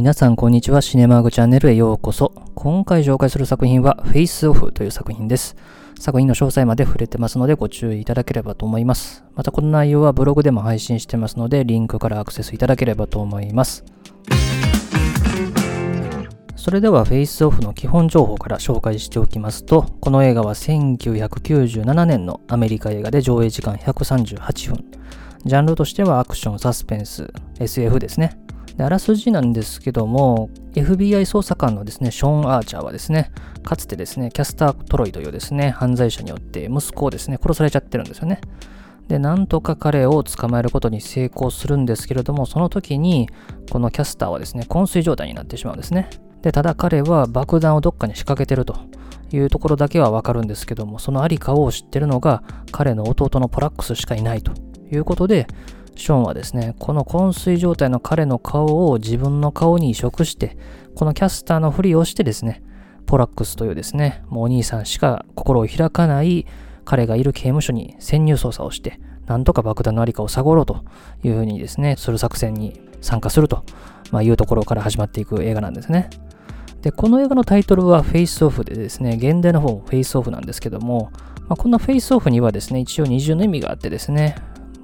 皆さんこんにちは。シネマーグチャンネルへようこそ。今回紹介する作品は Face Off という作品です。作品の詳細まで触れてますのでご注意いただければと思います。またこの内容はブログでも配信してますのでリンクからアクセスいただければと思います。それでは Face Off の基本情報から紹介しておきますと、この映画は1997年のアメリカ映画で上映時間138分。ジャンルとしてはアクション、サスペンス、SF ですね。であらすじなんですけども、FBI 捜査官のですね、ショーン・アーチャーはですね、かつてですね、キャスター・トロイというですね、犯罪者によって息子をですね、殺されちゃってるんですよね。で、なんとか彼を捕まえることに成功するんですけれども、その時に、このキャスターはですね、昏睡状態になってしまうんですね。で、ただ彼は爆弾をどっかに仕掛けてるというところだけはわかるんですけども、そのありかを知ってるのが彼の弟のポラックスしかいないということで、ショーンはですね、この昏睡状態の彼の顔を自分の顔に移植して、このキャスターのふりをしてですね、ポラックスというですね、もうお兄さんしか心を開かない彼がいる刑務所に潜入捜査をして、なんとか爆弾のありかを探ろうというふうにですね、する作戦に参加すると、ま、いうところから始まっていく映画なんですね。で、この映画のタイトルはフェイスオフでですね、現代の方もフェイスオフなんですけども、まあ、このフェイスオフにはですね、一応二重の意味があってですね、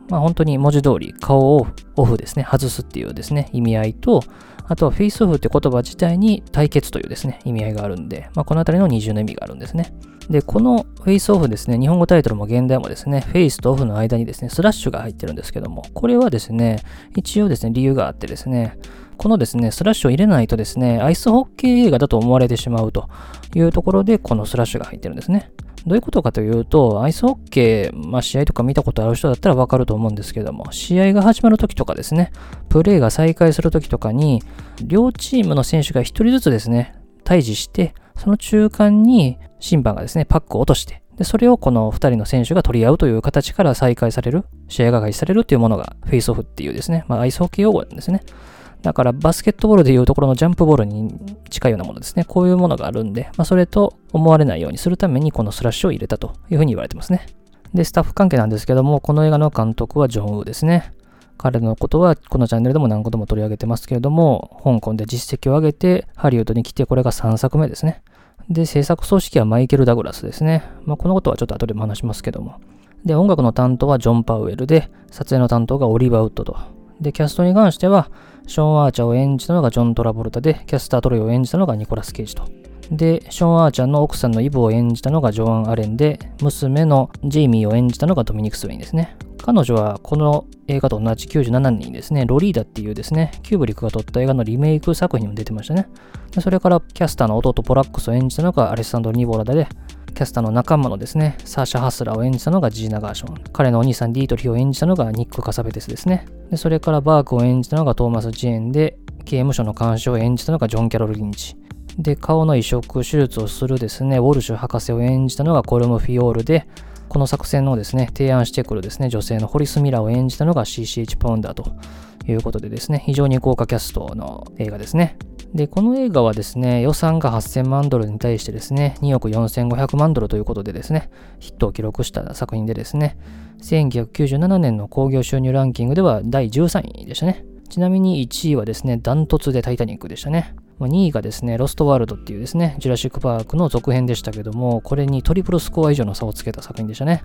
まあ、本当に文字通り顔をオフですね、外すっていうですね、意味合いと、あとはフェイスオフって言葉自体に対決というですね、意味合いがあるんで、まあ、このあたりの二重の意味があるんですね。で、このフェイスオフですね、日本語タイトルも原題もですね、フェイスとオフの間にですね、スラッシュが入ってるんですけども、これはですね、一応ですね、理由があってですね、このですね、スラッシュを入れないとですね、アイスホッケー映画だと思われてしまうというところで、このスラッシュが入ってるんですね。どういうことかというと、アイスホッケー、まあ、試合とか見たことある人だったらわかると思うんですけども、試合が始まるときとかですね、プレーが再開するときとかに、両チームの選手が一人ずつですね、対峙して、その中間に審判がですね、パックを落として、で、それをこの2人の選手が取り合うという形から再開される、試合が開始されるというものがフェイスオフっていうですね、まあ、アイスホッケー用語なんですね。だからバスケットボールでいうところのジャンプボールに近いようなものですね。こういうものがあるんで、まあ、それと思われないようにするためにこのスラッシュを入れたというふうに言われてますね。で、スタッフ関係なんですけども、この映画の監督はジョン・ウーですね。彼のことはこのチャンネルでも何個でも取り上げてますけれども、香港で実績を上げてハリウッドに来てこれが3作目ですね。で、制作組織はマイケル・ダグラスですね。まあ、このことはちょっと後でも話しますけども。で、音楽の担当はジョン・パウエルで、撮影の担当がオリバー・ウッドと。で、キャストに関しては、ショーン・アーチャーを演じたのがジョン・トラボルタで、キャスター・トロイを演じたのがニコラス・ケイジと。で、ショーン・アーチャーの奥さんのイブを演じたのがジョアン・アレンで、娘のジェイミーを演じたのがドミニク・スウェインですね。彼女はこの映画と同じ97年にですね、ロリータっていうですね、キューブリックが撮った映画のリメイク作品にも出てましたね。それからキャスターの弟ポラックスを演じたのがアレッサンドロ・ニボラで、キャスターの仲間のですね、サーシャ・ハスラーを演じたのがジーナ・ガーション。彼のお兄さんディートリッヒを演じたのがニック・カサベテスですね。それからバークを演じたのがトーマス・ジェーンで、刑務所の監視を演じたのがジョン・キャロル・リンチ。で、顔の移植手術をするですね、ウォルシュ博士を演じたのがコルム・フィオールで、この作戦のですね、提案してくるですね、女性のホリス・ミラーを演じたのが CCH パウンダーということでですね、非常に豪華キャストの映画ですね。で、この映画はですね、予算が8000万ドルに対してですね、2億4500万ドルということでですね、ヒットを記録した作品でですね、1997年の興行収入ランキングでは第13位でしたね。ちなみに1位はですね、ダントツでタイタニックでしたね。2位がですね、ロストワールドっていうですね、ジュラシックパークの続編でしたけども、これにトリプルスコア以上の差をつけた作品でしたね。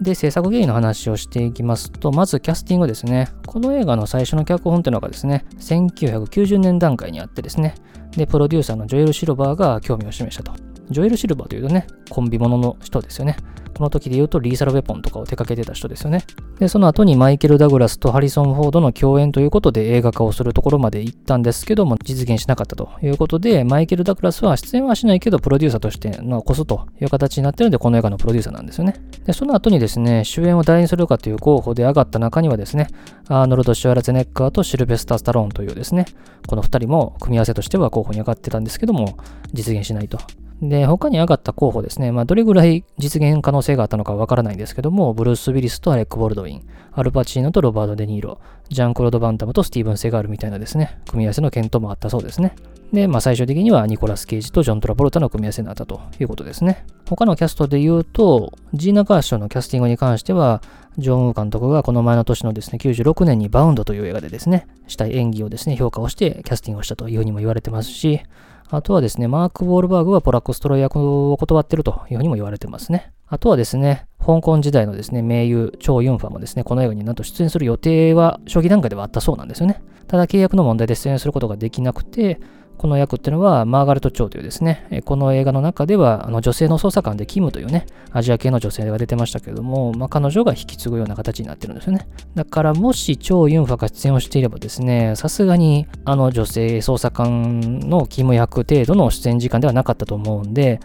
で、制作原因の話をしていきますと、まずキャスティングですね。この映画の最初の脚本っていうのがですね、1990年段階にあってですね、で、プロデューサーのジョエル・シルバーが興味を示したと。ジョエル・シルバーというね、コンビものの人ですよね。この時で言うとリーサルウェポンとかを手掛けてた人ですよね。で、その後にマイケル・ダグラスとハリソン・フォードの共演ということで映画化をするところまで行ったんですけども、実現しなかったということで、マイケル・ダグラスは出演はしないけど、プロデューサーとして残すという形になってるんで、この映画のプロデューサーなんですよね。で、その後にですね、主演を誰にするかという候補で上がった中にはですね、アーノルド・シュワラゼネッカーとシルベスター・スタローンというですね、この2人も組み合わせとしては候補に上がってたんですけども、実現しないと。で、他に上がった候補ですね、まあ、どれぐらい実現可能性があったのかわからないんですけども、ブルース・ウィリスとアレック・ボルドウィン、アルパチーノとロバート・デ・ニーロ、ジャン・クロード・バンタムとスティーブン・セガールみたいなですね、組み合わせの検討もあったそうですね。で、まあ、最終的にはニコラス・ケイジとジョン・トラボルタの組み合わせになったということですね。他のキャストで言うと、ジーナ・カーションのキャスティングに関しては、ジョン・ウー監督がこの前の年のですね、96年にバウンドという映画でですね、したい演技をですね、評価をしてキャスティングをしたというふうにも言われてますし、あとはですね、マーク・ウォールバーグはポラック・ストロイ役を断ってるというふうにも言われてますね。あとはですね、香港時代のですね、名優、チョウ・ユンファもですね、この映画になんと出演する予定は初期段階ではあったそうなんですよね。ただ契約の問題で出演することができなくて、この役っていうのはマーガレット・チョウというですね、この映画の中ではあの女性の捜査官でキムというね、アジア系の女性が出てましたけども、まあ、彼女が引き継ぐような形になってるんですよね。だからもしチョウ・ユンファが出演をしていればですね、さすがにあの女性捜査官のキム役程度の出演時間ではなかったと思うんで、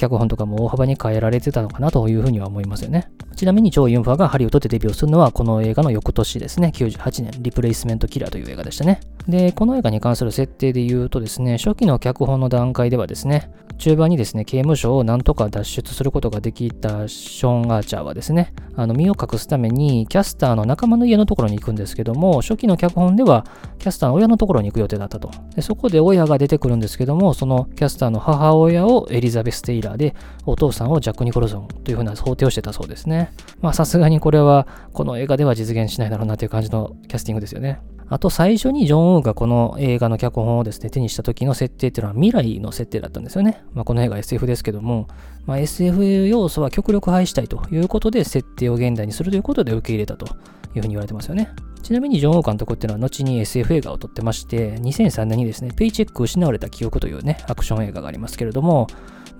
脚本とかも大幅に変えられてたのかなというふうには思いますよね。ちなみにチョウ・ユンファがハリウッドでデビューするのはこの映画の翌年ですね、98年、リプレイスメント・キラーという映画でしたね。で、この映画に関する設定で言うとですね、初期の脚本の段階ではですね、中盤にですね、刑務所をなんとか脱出することができたショーン・アーチャーはですね、あの身を隠すためにキャスターの仲間の家のところに行くんですけども、初期の脚本ではキャスターの親のところに行く予定だったと。でそこで親が出てくるんですけども、そのキャスターの母親をエリザベス・テイラーで、お父さんをジャック・ニコルソンというふうな想定をしてたそうですね。まあさすがにこれはこの映画では実現しないだろうなという感じのキャスティングですよね。あと最初にジョン・ウーがこの映画の脚本をですね、手にした時の設定っていうのは未来の設定だったんですよね。まあ、この映画 SF ですけども、まあ、SF 要素は極力廃したいということで設定を現代にするということで受け入れたというふうに言われてますよね。ちなみにジョン・ウー監督っていうのは後に SF 映画を撮ってまして、2003年にですね、ペイチェック失われた記憶というね、アクション映画がありますけれども、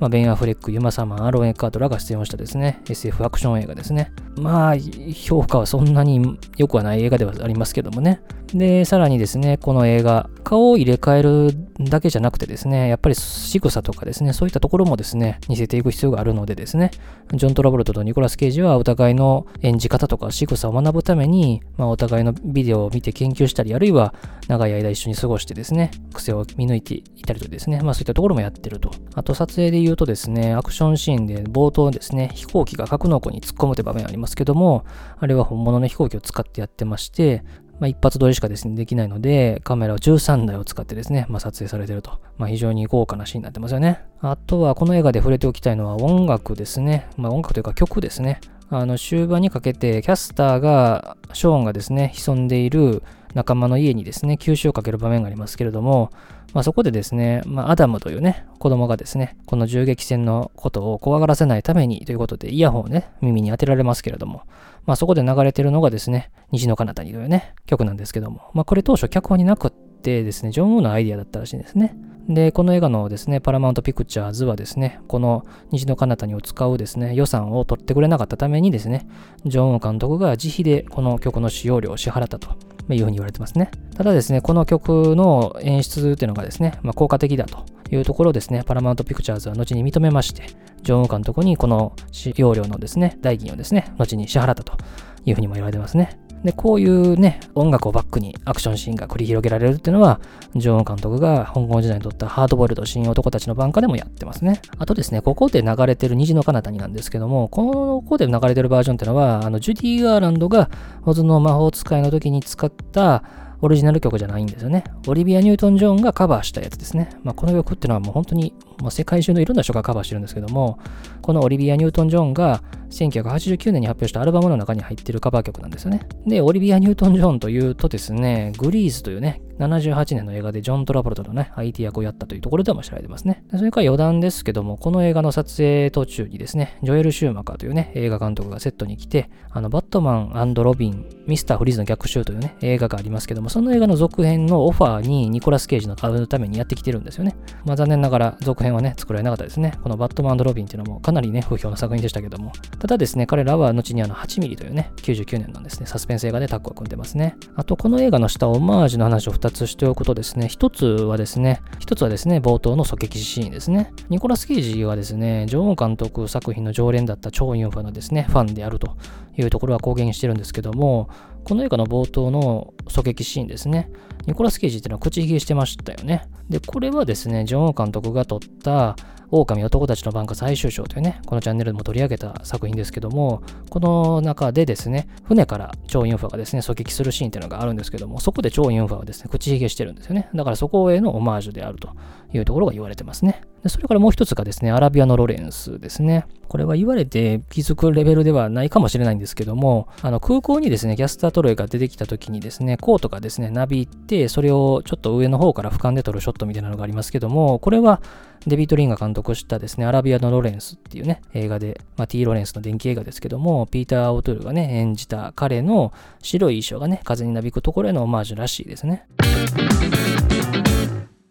まあ、ベン・アフレック、ユマ・サマン、アロン・エカートらが出演をしたですね、SF アクション映画ですね。まあ、評価はそんなに良くはない映画ではありますけどもね。で、さらにですね、この映画、顔を入れ替えるだけじゃなくてですね、やっぱり仕草とかですね、そういったところもですね、似せていく必要があるのでですね、ジョン・トラボルトとニコラス・ケイジはお互いの演じ方とか仕草を学ぶために、まあ、お互いのビデオを見て研究したり、あるいは長い間一緒に過ごしてですね、癖を見抜いていたりとですね、まあそういったところもやってると。あと撮影で言うとですね、アクションシーンで冒頭ですね、飛行機が格納庫に突っ込むという場面ありますけども、あれは本物の飛行機を使ってやってまして、まあ、一発撮りしかですね、できないので、カメラを13台を使ってですね、まあ、撮影されてると。まあ、非常に豪華なシーンになってますよね。あとは、この映画で触れておきたいのは音楽ですね。まあ、音楽というか曲ですね。あの、終盤にかけて、キャスターが、ショーンがですね、潜んでいる仲間の家にですね、吸収をかける場面がありますけれども、まあ、そこでですね、まあ、アダムというね、子供がですね、この銃撃戦のことを怖がらせないためにということで、イヤホンをね、耳に当てられますけれども、まあ、そこで流れてるのがですね、虹の彼方にというね、曲なんですけども、まあ、これ当初脚本になくってですね、ジョン・ウーのアイディアだったらしいんですね。で、この映画のですね、パラマウントピクチャーズはですね、この虹の彼方にを使うですね、予算を取ってくれなかったためにですね、ジョン・ウー監督が自費でこの曲の使用料を支払ったというふうに言われてますね。ただですね、この曲の演出っていうのがですね、まあ、効果的だというところですね、パラマウントピクチャーズは後に認めまして、ジョン・ウー監督にこの使用料のですね、代金をですね、後に支払ったというふうにも言われてますね。で、こういうね、音楽をバックにアクションシーンが繰り広げられるっていうのは、ジョン監督が香港時代に撮ったハードボイルド新男たちの番下でもやってますね。あとですね、ここで流れてる虹の彼方になんですけども、ここで流れてるバージョンっていうのは、あの、ジュディ・ガーランドがオズの魔法使いの時に使ったオリジナル曲じゃないんですよね。オリビア・ニュートン・ジョーンがカバーしたやつですね。まあ、この曲っていうのはもう本当にもう世界中のいろんな人がカバーしてるんですけども、このオリビア・ニュートン・ジョンが1989年に発表したアルバムの中に入ってるカバー曲なんですよね。で、オリビア・ニュートン・ジョンというとですね、グリーズというね、78年の映画でジョン・トラボルトのね、IT 役をやったというところでも知られてますね。それから余談ですけども、この映画の撮影途中にですね、ジョエル・シューマカーというね、映画監督がセットに来て、あの、バットマンロビン、ミスター・フリーズの逆襲というね、映画がありますけども、その映画の続編のオファーにニコラス・ケイジの会うためにやってきてるんですよね。まあ残念ながら続編はね、作られなかったですね。このバットマンロビンっていうのもかなりね、不評な作品でしたけども。ただですね、彼らは後にあの8ミリというね、99年のですね、サスペンス映画でタッグを組んでますね。あと、この映画の下、オマージュの話を2つしておくとですね、一つはですね、一つはですね、冒頭の狙撃シーンですね。ニコラス・ケイジはですね、ジョーン監督作品の常連だった超ユンファのですね、ファンであるというところは公言してるんですけども、この映画の冒頭の狙撃シーンですね、ニコラス・ケイジっていうのは口ひげしてましたよね。で、これはですね、ジョン監督が撮った狼男たちの番下最終章というね、このチャンネルでも取り上げた作品ですけども、この中でですね、船から超インファがですね、狙撃するシーンっていうのがあるんですけども、そこで超インファはですね、口ひげしてるんですよね。だからそこへのオマージュであるというところが言われてますね。それからもう一つがですね、アラビアのロレンスですね。これは言われて気づくレベルではないかもしれないんですけども、あの空港にですね、キャスタートロイが出てきた時にですね、コートがですね、なびいて、それをちょっと上の方から俯瞰で撮るショットみたいなのがありますけども、これはデビット・リンが監督したですね、アラビアのロレンスっていうね、映画で、まあ、T. ロレンスの電気映画ですけども、ピーター・オトゥルがね、演じた彼の白い衣装がね、風になびくところへのオマージュらしいですね。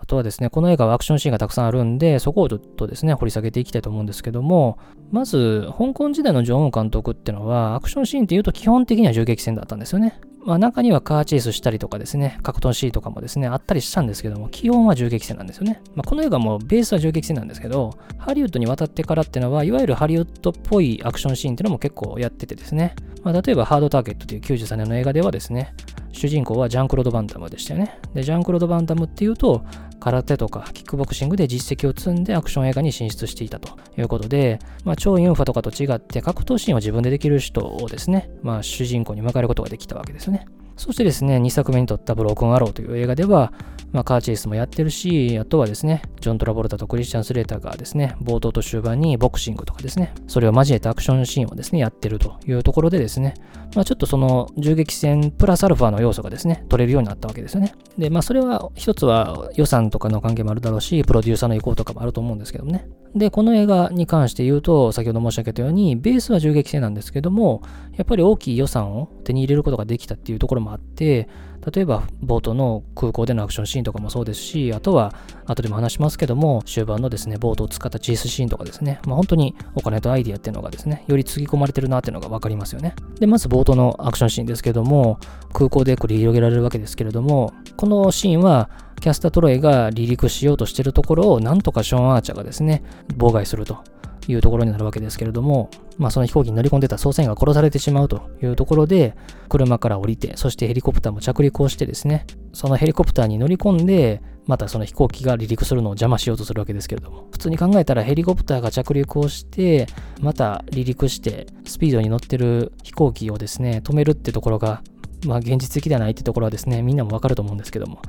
とはですね、この映画はアクションシーンがたくさんあるんで、そこをちょっとですね、掘り下げていきたいと思うんですけども、まず、香港時代のジョンウン監督っていうのは、アクションシーンっていうと基本的には銃撃戦だったんですよね。まあ、中にはカーチェイスしたりとかですね、格闘シーンとかもですね、あったりしたんですけども、基本は銃撃戦なんですよね。まあ、この映画もベースは銃撃戦なんですけど、ハリウッドに渡ってからっていうのは、いわゆるハリウッドっぽいアクションシーンっていうのも結構やっててですね、まあ、例えばハードターゲットという93年の映画ではですね、主人公はジャンクロード・バンダムでしたよね。で、ジャンクロード・バンダムっていうと、空手とかキックボクシングで実績を積んでアクション映画に進出していたということで、まあ、超インファとかと違って格闘シーンを自分でできる人をですね、まあ、主人公に迎えることができたわけですよね。そしてですね、2作目に撮ったブロークンアローという映画では、まあ、カーチェイスもやってるし、あとはですね、ジョン・トラボルタとクリスチャン・スレーターがですね、冒頭と終盤にボクシングとかですね、それを交えたアクションシーンをですね、やってるというところでですね、まあ、ちょっとその銃撃戦プラスアルファの要素がですね、取れるようになったわけですよね。で、まあそれは一つは予算とかの関係もあるだろうし、プロデューサーの意向とかもあると思うんですけどね。で、この映画に関して言うと、先ほど申し上げたように、ベースは銃撃戦なんですけども、やっぱり大きい予算を手に入れることができたっていうところもあって、例えば冒頭の空港でのアクションシーンとかもそうですし、あとは後でも話しますけども、終盤のですね、冒頭を使ったチースシーンとかですね、まあ本当にお金とアイディアっていうのがですね、よりつぎ込まれてるなっていうのがわかりますよね。で、まず冒頭のアクションシーンですけども、空港で繰り広げられるわけですけれども、このシーンはキャスター・トロイが離陸しようとしてるところをなんとかショーン・アーチャーがですね、妨害すると。いうところになるわけですけれども、まあ、その飛行機に乗り込んでた捜査員が殺されてしまうというところで、車から降りて、そしてヘリコプターも着陸をしてですね、そのヘリコプターに乗り込んで、またその飛行機が離陸するのを邪魔しようとするわけですけれども、普通に考えたらヘリコプターが着陸をして、また離陸して、スピードに乗ってる飛行機をですね、止めるってところが、まあ現実的ではないってところはですね、みんなもわかると思うんですけども、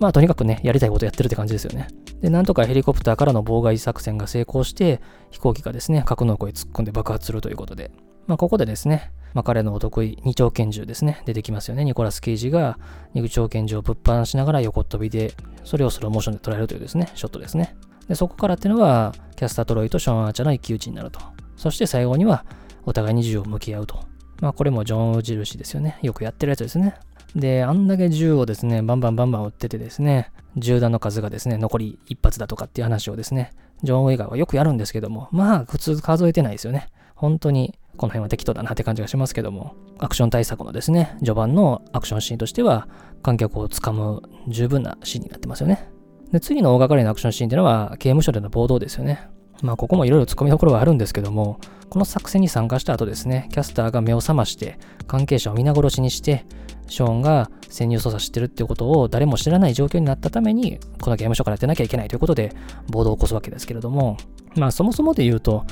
まあとにかくね、やりたいことやってるって感じですよね。で、なんとかヘリコプターからの妨害作戦が成功して、飛行機がですね、格納庫へ突っ込んで爆発するということで、まあここでですね、まあ彼のお得意、二丁拳銃ですね、出てきますよね。ニコラス・ケイジが二丁拳銃をぶっ放しながら横飛びで、それをスローモーションで捉えるというですね、ショットですね。で、そこからっていうのは、キャスター・トロイとショーン・アーチャーの一騎打ちになると。そして最後には、お互いに銃を向き合うと。まあこれもジョン・ウ印ですよね。よくやってるやつですね。で、あんだけ銃をですね、バンバンバンバン撃っててですね、銃弾の数がですね、残り一発だとかっていう話をですね、ジョン・ウェイガーはよくやるんですけども、まあ、普通数えてないですよね。本当に、この辺は適当だなって感じがしますけども、アクション対策のですね、序盤のアクションシーンとしては、観客をつかむ十分なシーンになってますよね。で、次の大掛かりなアクションシーンっていうのは、刑務所での暴動ですよね。まあ、ここもいろいろ突っ込みどころはあるんですけども、この作戦に参加した後ですね、キャスターが目を覚まして、関係者を皆殺しにして、ショーンが潜入捜査してるっていうことを誰も知らない状況になったために、この刑務所から出なきゃいけないということで、暴動を起こすわけですけれども、まあそもそもで言うと、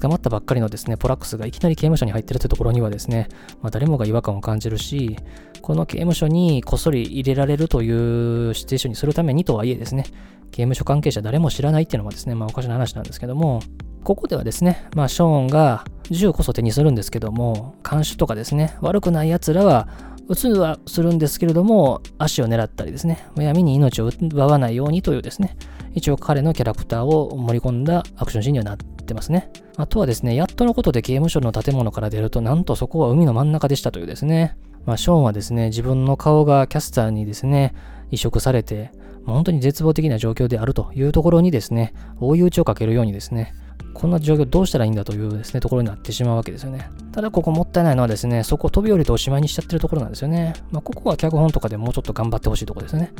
捕まったばっかりのですね、ポラックスがいきなり刑務所に入ってるというところにはですね、まあ、誰もが違和感を感じるし、この刑務所にこっそり入れられるというシチュエーションにするためにとはいえですね、刑務所関係者誰も知らないっていうのはですね、まあおかしな話なんですけども、ここではですね、まあショーンが銃こそ手にするんですけども、監視とかですね、悪くない奴らは撃つはするんですけれども、足を狙ったりですね、闇に命を奪わないようにというですね、一応彼のキャラクターを盛り込んだアクションシーンにはなってますね。あとはですね、やっとのことで刑務所の建物から出ると、なんとそこは海の真ん中でしたというですね、まあ、ショーンはですね、自分の顔がキャスターにですね、移植されて、本当に絶望的な状況であるというところにですね、追い打ちをかけるようにですね、こんな状況どうしたらいいんだというですね、ところになってしまうわけですよね。ただここもったいないのはですね、そこを飛び降りておしまいにしちゃってるところなんですよね。まあ、ここは脚本とかでもうちょっと頑張ってほしいところですね。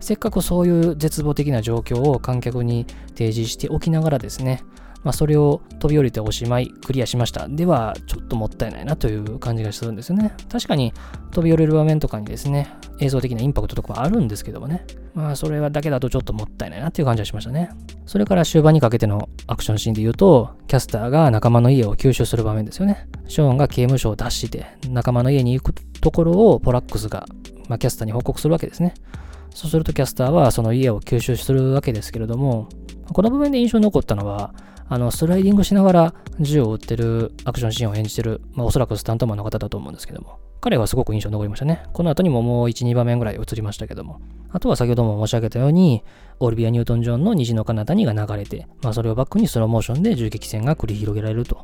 せっかくそういう絶望的な状況を観客に提示しておきながらですね、まあ、それを飛び降りておしまい、クリアしました。では、ちょっともったいないなという感じがするんですよね。確かに、飛び降りる場面とかにですね、映像的なインパクトとかはあるんですけどもね。まあ、それはだけだとちょっともったいないなっていう感じはしましたね。それから終盤にかけてのアクションシーンで言うと、キャスターが仲間の家を吸収する場面ですよね。ショーンが刑務所を脱して、仲間の家に行くところをポラックスが、まあ、キャスターに報告するわけですね。そうするとキャスターはその家を吸収するわけですけれども、この部分で印象に残ったのは、あの、スライディングしながら銃を撃ってるアクションシーンを演じてる、まあ、おそらくスタントマンの方だと思うんですけども、彼はすごく印象に残りましたね。この後にももう1、2場面ぐらい映りましたけども。あとは先ほども申し上げたように、オリビア・ニュートン・ジョンの虹の彼方にが流れて、まあそれをバックにスローモーションで銃撃戦が繰り広げられると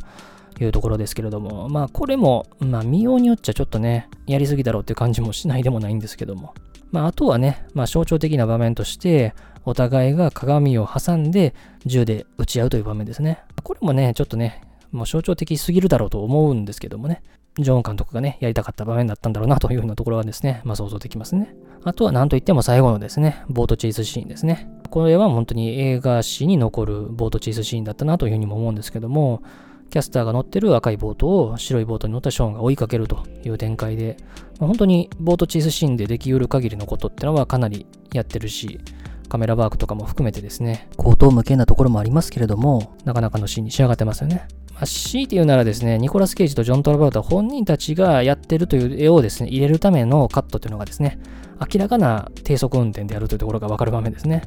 いうところですけれども、まあこれも、まあ見ようによっちゃちょっとね、やりすぎだろうっていう感じもしないでもないんですけども。まああとはね、まあ象徴的な場面として、お互いが鏡を挟んで銃で撃ち合うという場面ですね。これもね、ちょっとね、もう象徴的すぎるだろうと思うんですけどもね。ジョン監督がね、やりたかった場面だったんだろうなというようなところはですね、まあ想像できますね。あとは何といっても最後のですね、ボートチェイスシーンですね。これは本当に映画史に残るボートチェイスシーンだったなというふうにも思うんですけども、キャスターが乗ってる赤いボートを白いボートに乗ったショーンが追いかけるという展開で、まあ、本当にボートチェイスシーンでできうる限りのことってのはかなりやってるし、カメラワークとかも含めてですね、高等無形なところもありますけれども、なかなかのシーンに仕上がってますよね。まあ、強いて言うならですね、ニコラス・ケイジとジョン・トラバウタ本人たちがやってるという絵をですね、入れるためのカットというのがですね、明らかな低速運転であるというところがわかる場面ですね。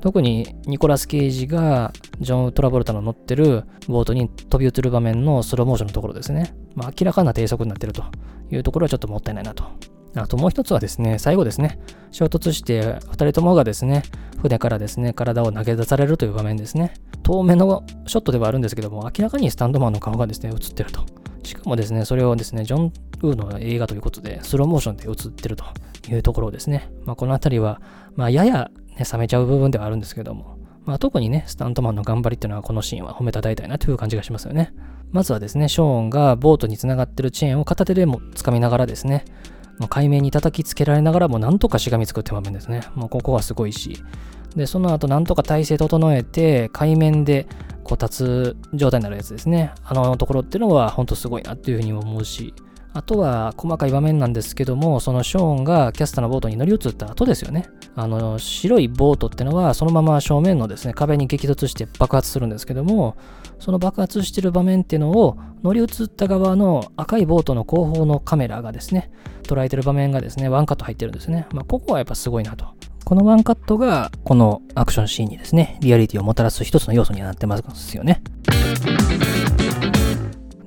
特にニコラス・ケイジがジョン・トラボルタの乗ってるボートに飛び移る場面のスローモーションのところですね。まあ、明らかな低速になってるというところはちょっともったいないなとあともう一つはですね、最後ですね、衝突して2人ともがですね、船からですね、体を投げ出されるという場面ですね。遠目のショットではあるんですけども、明らかにスタンドマンの顔がですね、映ってると。しかもですね、それをですね、ジョン・ウーの映画ということで、スローモーションで映ってるというところですね。まあ、この辺りは、まあ、やや、ね、冷めちゃう部分ではあるんですけども、まあ、特にね、スタントマンの頑張りっていうのはこのシーンは褒めたたえたいなという感じがしますよね。まずはですね、ショーンがボートにつながってるチェーンを片手でも掴みながらですね、海面に叩きつけられながらもなんとかしがみつくって場面ですね。もうここはすごいし。で、その後なんとか体勢整えて海面でこう立つ状態になるやつですね。あのところっていうのは本当すごいなっていうふうに思うし。あとは細かい場面なんですけども、そのショーンがキャスターのボートに乗り移った後ですよね。あの白いボートってのはそのまま正面のですね壁に激突して爆発するんですけどもその爆発してる場面っていうのを乗り移った側の赤いボートの後方のカメラがですね捉えてる場面がですねワンカット入ってるんですね、まあ、ここはやっぱすごいなと。このワンカットがこのアクションシーンにですねリアリティをもたらす一つの要素になってますよね。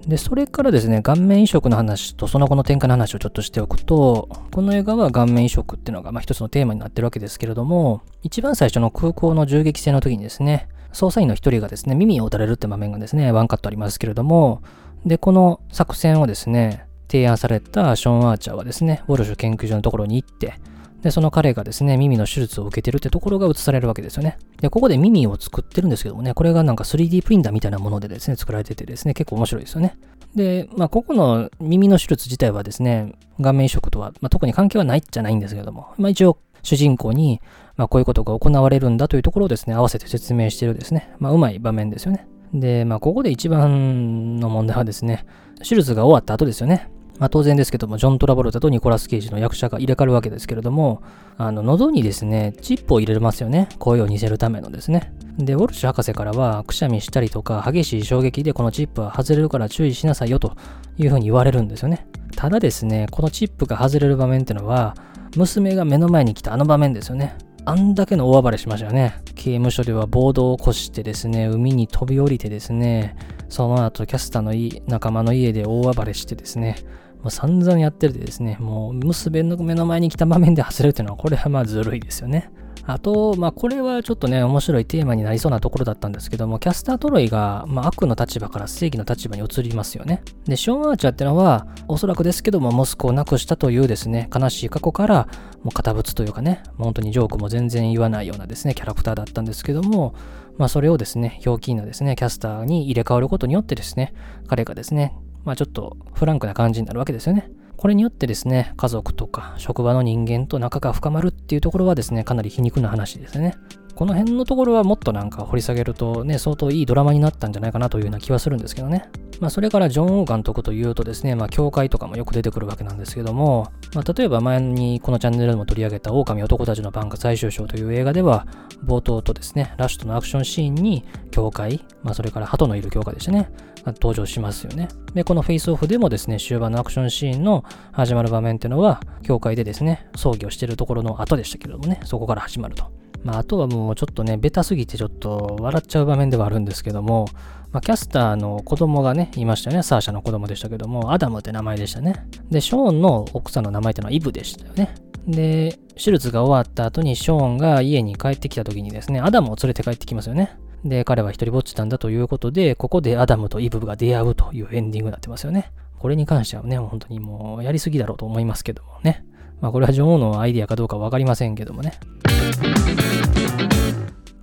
で、それからですね、顔面移植の話とその後の展開の話をちょっとしておくと、この映画は顔面移植っていうのがまあ一つのテーマになってるわけですけれども、一番最初の空港の銃撃戦の時にですね、捜査員の一人がですね、耳を打たれるって場面がですね、ワンカットありますけれども、で、この作戦をですね、提案されたショーン・アーチャーはですね、ウォルシュ研究所のところに行って、で、その彼がですね、耳の手術を受けてるってところが映されるわけですよね。で、ここで耳を作ってるんですけどもね、これがなんか 3D プリンターみたいなものでですね、作られててですね、結構面白いですよね。で、まあ、ここの耳の手術自体はですね、顔面移植とは、まあ、特に関係はないじゃないんですけども、まあ、一応、主人公に、まあ、こういうことが行われるんだというところをですね、合わせて説明してるですね、まあ、うまい場面ですよね。で、まあ、ここで一番の問題はですね、手術が終わった後ですよね。まあ、当然ですけども、ジョン・トラボルタとニコラス・ケイジの役者が入れ替わるわけですけれども、あの、喉にですね、チップを入れますよね。声を似せるためのですね。で、ウォルシュ博士からは、くしゃみしたりとか、激しい衝撃でこのチップは外れるから注意しなさいよというふうに言われるんですよね。ただですね、このチップが外れる場面ってのは、娘が目の前に来たあの場面ですよね。あんだけの大暴れしましたよね。刑務所では暴動を起こしてですね、海に飛び降りてですね、その後キャスターの仲間の家で大暴れしてですね、もう散々やってるでですね、もう娘の目の前に来た場面で外れるというのは、これはまあずるいですよね。あと、まあ、これはちょっとね、面白いテーマになりそうなところだったんですけども、キャスタートロイが、まあ、悪の立場から正義の立場に移りますよね。で、ショーン・アーチャーってのは、おそらくですけども、息子を亡くしたというですね、悲しい過去から、もう堅物というかね、本当にジョークも全然言わないようなですね、キャラクターだったんですけども、まあ、それをですね、ひょうきんなですね、キャスターに入れ替わることによってですね、彼がですね、まあ、ちょっとフランクな感じになるわけですよね。これによってですね、家族とか職場の人間と仲が深まるっていうところはですね、かなり皮肉な話ですね。この辺のところはもっとなんか掘り下げるとね、相当いいドラマになったんじゃないかなというような気はするんですけどね。まあ、それからジョン・オー監督というとですね、まあ、教会とかもよく出てくるわけなんですけども、まあ、例えば前にこのチャンネルでも取り上げた狼男たちの番下最終章という映画では、冒頭とですね、ラッシュとのアクションシーンに教会、まあ、それから鳩のいる教会でしたね、登場しますよね。で、このフェイスオフでもですね、終盤のアクションシーンの始まる場面っていうのは、教会でですね、葬儀をしてるところの後でしたけれどもね、そこから始まると。まあ、あとはもうちょっとね、ベタすぎてちょっと笑っちゃう場面ではあるんですけども、まあ、キャスターの子供がね、いましたよね。サーシャの子供でしたけども、アダムって名前でしたね。で、ショーンの奥さんの名前ってのはイブでしたよね。で、手術が終わった後にショーンが家に帰ってきた時にですね、アダムを連れて帰ってきますよね。で、彼は一人ぼっちなんだということで、ここでアダムとイブが出会うというエンディングになってますよね。これに関してはね、本当にもうやりすぎだろうと思いますけどもね。まあこれは女王のアイディアかどうかわかりませんけどもね。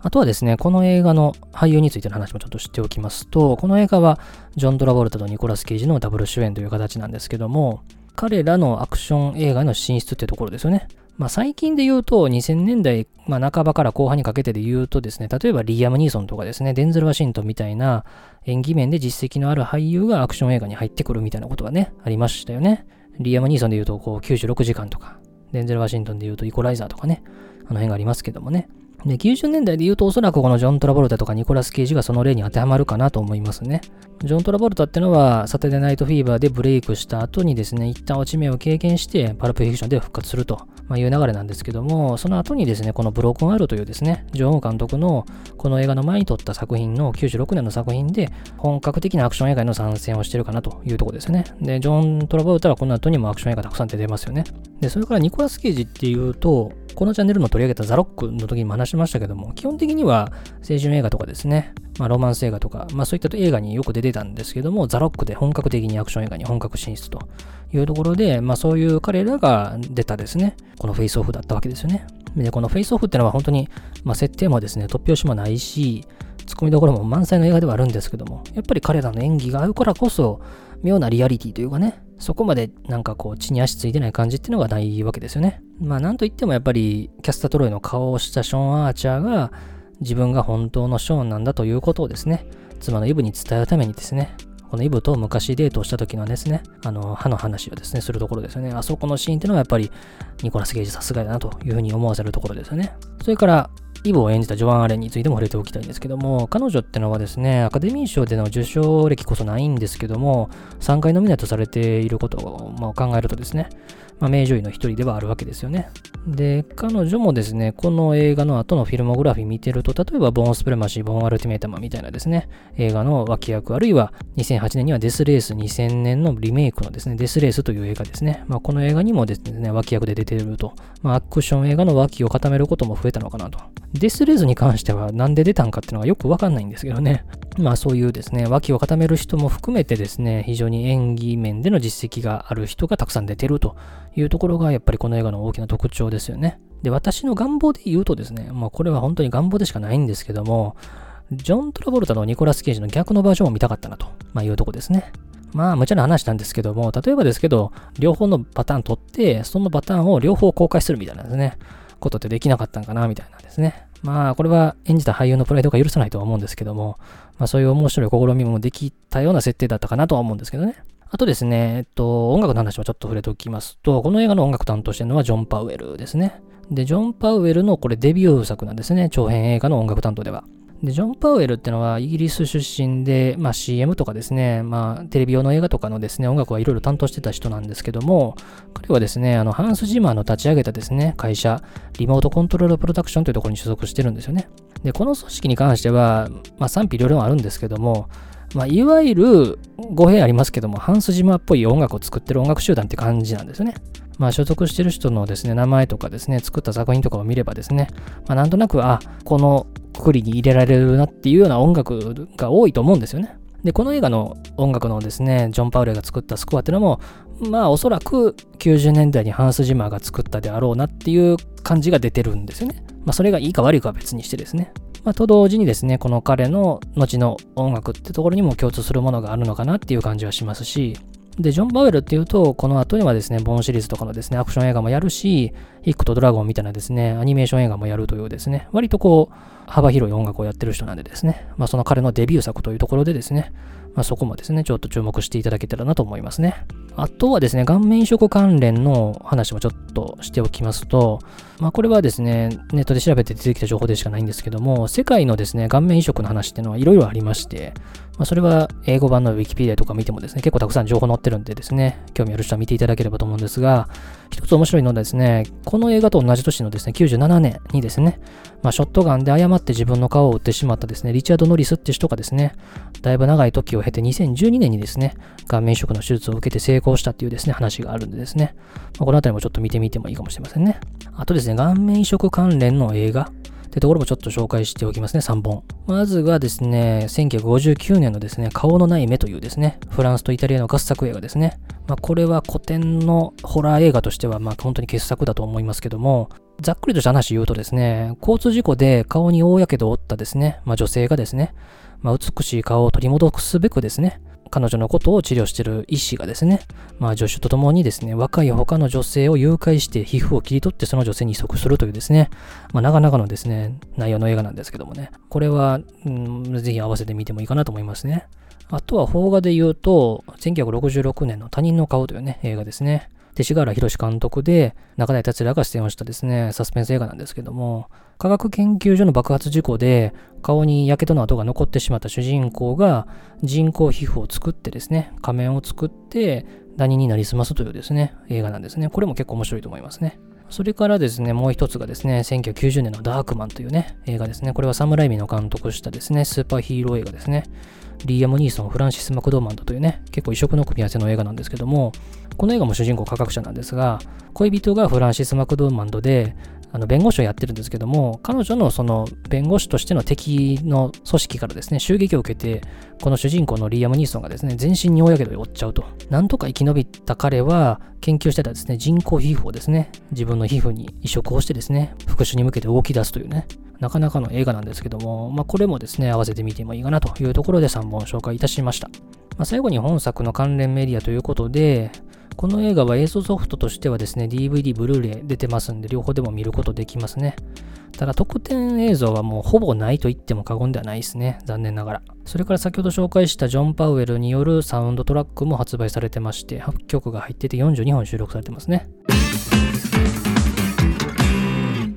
あとはですね、この映画の俳優についての話もちょっと知っておきますと、この映画はジョン・トラボルタとニコラス・ケイジのダブル主演という形なんですけども、彼らのアクション映画の進出ってところですよね。まあ最近で言うと、2000年代、まあ、半ばから後半にかけてで言うとですね、例えばリアム・ニーソンとかですね、デンゼル・ワシントンみたいな演技面で実績のある俳優がアクション映画に入ってくるみたいなことがね、ありましたよね。リアム・ニーソンで言うと、こう96時間とか、デンゼル・ワシントンで言うとイコライザーとかね、あの辺がありますけどもね。で、90年代で言うとおそらくこのジョン・トラボルタとかニコラス・ケイジがその例に当てはまるかなと思いますね。ジョン・トラボルタってのはサテデナイト・フィーバーでブレイクした後にですね、一旦落ち目を経験してパルプフィクションで復活すると。ま、いう流れなんですけども、その後にですね、このブロークン・アールというですね、ジョン・監督のこの映画の前に撮った作品の96年の作品で本格的なアクション映画への参戦をしてるかなというとこですね。で、ジョン・トラボルタはこの後にもアクション映画たくさん出てますよね。で、それからニコラス・ケイジっていうと、このチャンネルの取り上げたザ・ロックの時にも話しましたけども、基本的には青春映画とかですね、まあ、ロマンス映画とか、まあ、そういった映画によく出てたんですけども、ザ・ロックで本格的にアクション映画に本格進出というところで、まあ、そういう彼らが出たですね、このフェイスオフだったわけですよね。で、このフェイスオフってのは本当に、まあ、設定もですね、突拍子もないし、ツッコミどころも満載の映画ではあるんですけども、やっぱり彼らの演技があるからこそ、妙なリアリティというかね、そこまでなんかこう地に足ついてない感じっていうのがないわけですよね。まあなんといってもやっぱりキャスタートロイの顔をしたショーン・アーチャーが自分が本当のショーンなんだということをですね、妻のイブに伝えるためにですね、このイブと昔デートをした時のですね、あの、歯の話をですね、するところですよね。あそこのシーンっていうのはやっぱりニコラス・ゲージさすがだなというふうに思わせるところですよね。それから、イブを演じたジョアン・アレンについても触れておきたいんですけども、彼女ってのはですね、アカデミー賞での受賞歴こそないんですけども、3回ノミネートされていることを、まあ、考えるとですね、まあ、名女優の一人ではあるわけですよね。で、彼女もですね、この映画の後のフィルモグラフィー見てると、例えば、ボーンスプレマシー、ボーンアルティメータマみたいなですね、映画の脇役、あるいは2008年にはデスレース2000年のリメイクのですね、デスレースという映画ですね。まあ、この映画にもですね、脇役で出てると。まあ、アクション映画の脇を固めることも増えたのかなと。デスレースに関してはなんで出たんかっていうのはよくわかんないんですけどね。まあそういうですね、脇を固める人も含めてですね、非常に演技面での実績がある人がたくさん出てるというところがやっぱりこの映画の大きな特徴ですよね。で、私の願望で言うとですね、まあこれは本当に願望でしかないんですけども、ジョン・トラボルタのニコラス・ケイジの逆のバージョンを見たかったなと、まあ、いうとこですね。まあ、無茶な話なんですけども、例えばですけど、両方のパターン取って、そのパターンを両方公開するみたいなですね、ことってできなかったんかな、みたいなですね。まあ、これは演じた俳優のプライドが許さないとは思うんですけども、まあ、そういう面白い試みもできたような設定だったかなとは思うんですけどね。あとですね、えっと、音楽の話もちょっと触れておきますと、この映画の音楽担当してるのはジョン・パウエルですね。で、ジョン・パウエルのこれデビュー作なんですね。長編映画の音楽担当では。で、ジョン・パウエルってのはイギリス出身で、まあ CM とかですね、まあテレビ用の映画とかのですね、音楽はいろいろ担当してた人なんですけども、彼はですね、あの、ハンス・ジマーの立ち上げたですね、会社、リモートコントロールプロダクションというところに所属してるんですよね。で、この組織に関しては、まあ賛否両論あるんですけども、まあ、いわゆる語弊ありますけども、ハンス・ジマっぽい音楽を作ってる音楽集団って感じなんですよね。まあ、所属してる人のですね、名前とかですね、作った作品とかを見ればですね、まあ、なんとなく、あ、このくくりに入れられるなっていうような音楽が多いと思うんですよね。で、この映画の音楽のですね、ジョン・パウレが作ったスコアっていうのも、まあおそらく90年代にハンス・ジマーが作ったであろうなっていう感じが出てるんですよね。まあそれがいいか悪いかは別にしてですね。まあ、と同時にですね、この彼の後の音楽ってところにも共通するものがあるのかなっていう感じはしますし、で、ジョン・バウエルっていうと、この後にはですね、ボーンシリーズとかのですね、アクション映画もやるし、ヒックとドラゴンみたいなですね、アニメーション映画もやるというですね、割とこう、幅広い音楽をやってる人なんでですね、まあその彼のデビュー作というところでですね、まあそこもですね、ちょっと注目していただけたらなと思いますね。あとはですね、顔面移植関連の話もちょっとしておきますと、まあこれはですね、ネットで調べて出てきた情報でしかないんですけども、世界のですね、顔面移植の話っていうのはいろいろありまして、まあ、それは英語版の Wikipedia とか見てもですね、結構たくさん情報載ってるんでですね、興味ある人は見ていただければと思うんですが、一つ面白いのはですね、この映画と同じ年のですね、97年にですね、まあ、ショットガンで誤って自分の顔を撃ってしまったですね、リチャード・ノリスって人がですね、だいぶ長い時を経て2012年にですね、顔面移植の手術を受けて成功したっていうですね、話があるんでですね、まあ、この辺りもちょっと見てみてもいいかもしれませんね。あとですね、顔面移植関連の映画、ってところもちょっと紹介しておきますね、3本。まずはですね、1959年のですね、顔のない目というですね、フランスとイタリアの合作映画ですね。まあ、これは古典のホラー映画としては、まあ、本当に傑作だと思いますけども、ざっくりとした話言うとですね、交通事故で顔に大やけどを負ったですね、まあ、女性がですね、まあ、美しい顔を取り戻すべくですね、彼女のことを治療している医師がですね、まあ助手と共にですね、若い他の女性を誘拐して皮膚を切り取ってその女性に移植するというですね、まあなかなかのですね、内容の映画なんですけどもね、これは、うん、ぜひ合わせてみてもいいかなと思いますね。あとは邦画で言うと、1966年の他人の顔というね、映画ですね。勅使河原宏監督で、中台達也が出演をしたですね、サスペンス映画なんですけども、科学研究所の爆発事故で、顔に火傷の跡が残ってしまった主人公が、人工皮膚を作ってですね、仮面を作って、ダニになりすますというですね、映画なんですね。これも結構面白いと思いますね。それからですね、もう一つがですね、1990年のダークマンというね、映画ですね。これはサムライミの監督したですね、スーパーヒーロー映画ですね。リーアム・ニーソン、フランシス・マクドーマンドというね、結構異色の組み合わせの映画なんですけども、この映画も主人公科学者なんですが、恋人がフランシス・マクドーマンドで、あの弁護士をやってるんですけども、彼女のその弁護士としての敵の組織からですね、襲撃を受けて、この主人公のリーアム・ニーソンがですね、全身に大やけどを負っちゃうと。なんとか生き延びた彼は、研究してたですね、人工皮膚をですね、自分の皮膚に移植をしてですね、復讐に向けて動き出すというね、なかなかの映画なんですけども、まあ、これもですね、合わせてみてもいいかなというところで3本紹介いたしました。まあ、最後に本作の関連メディアということで、この映画は映像ソフトとしてはですね、DVD、ブルーレイ出てますんで、両方でも見ることできますね。ただ、特典映像はもうほぼないと言っても過言ではないですね。残念ながら。それから先ほど紹介したジョン・パウエルによるサウンドトラックも発売されてまして、8曲が入ってて42本収録されてますね。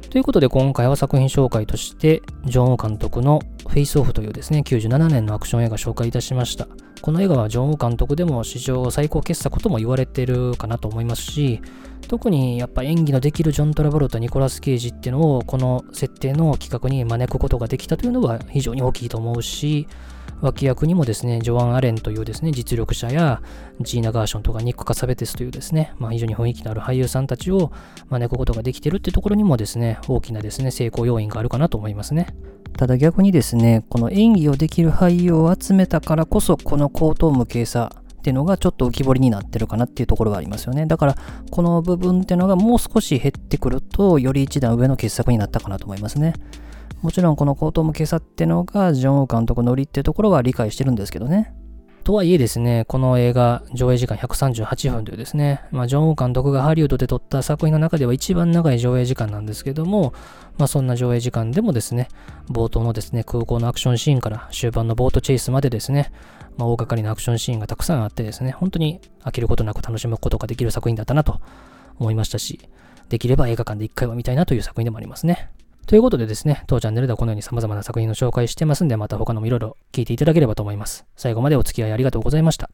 ということで今回は作品紹介として、ジョン・ウ監督のフェイスオフというですね、97年のアクション映画紹介いたしました。この映画はジョン・ウ監督でも史上最高傑作とも言われてるかなと思いますし、特にやっぱ演技のできるジョン・トラボルタ、ニコラス・ケイジっていうのをこの設定の企画に招くことができたというのは非常に大きいと思うし、脇役にもですね、ジョアン・アレンというですね、実力者や、ジーナ・ガーションとかニック・カサベテスというですね、まあ、非常に雰囲気のある俳優さんたちを招くことができてるってところにもですね、大きなですね、成功要因があるかなと思いますね。ただ逆にですね、この演技をできる俳優を集めたからこそ、この高等無形さっていうのがちょっと浮き彫りになってるかなっていうところがありますよね。だから、この部分っていうのがもう少し減ってくると、より一段上の傑作になったかなと思いますね。もちろんこの高等無形さってのがジョン・ウ監督のりってところは理解してるんですけどね。とはいえですね、この映画、上映時間138分というですね、まあ、ジョン・ウ監督がハリウッドで撮った作品の中では一番長い上映時間なんですけども、まあ、そんな上映時間でもですね、冒頭のですね、空港のアクションシーンから終盤のボートチェイスまでですね、まあ、大掛かりなアクションシーンがたくさんあってですね、本当に飽きることなく楽しむことができる作品だったなと思いましたし、できれば映画館で一回は見たいなという作品でもありますね。ということでですね、当チャンネルではこのように様々な作品の紹介してますんで、また他のもいろいろ聞いていただければと思います。最後までお付き合いありがとうございました。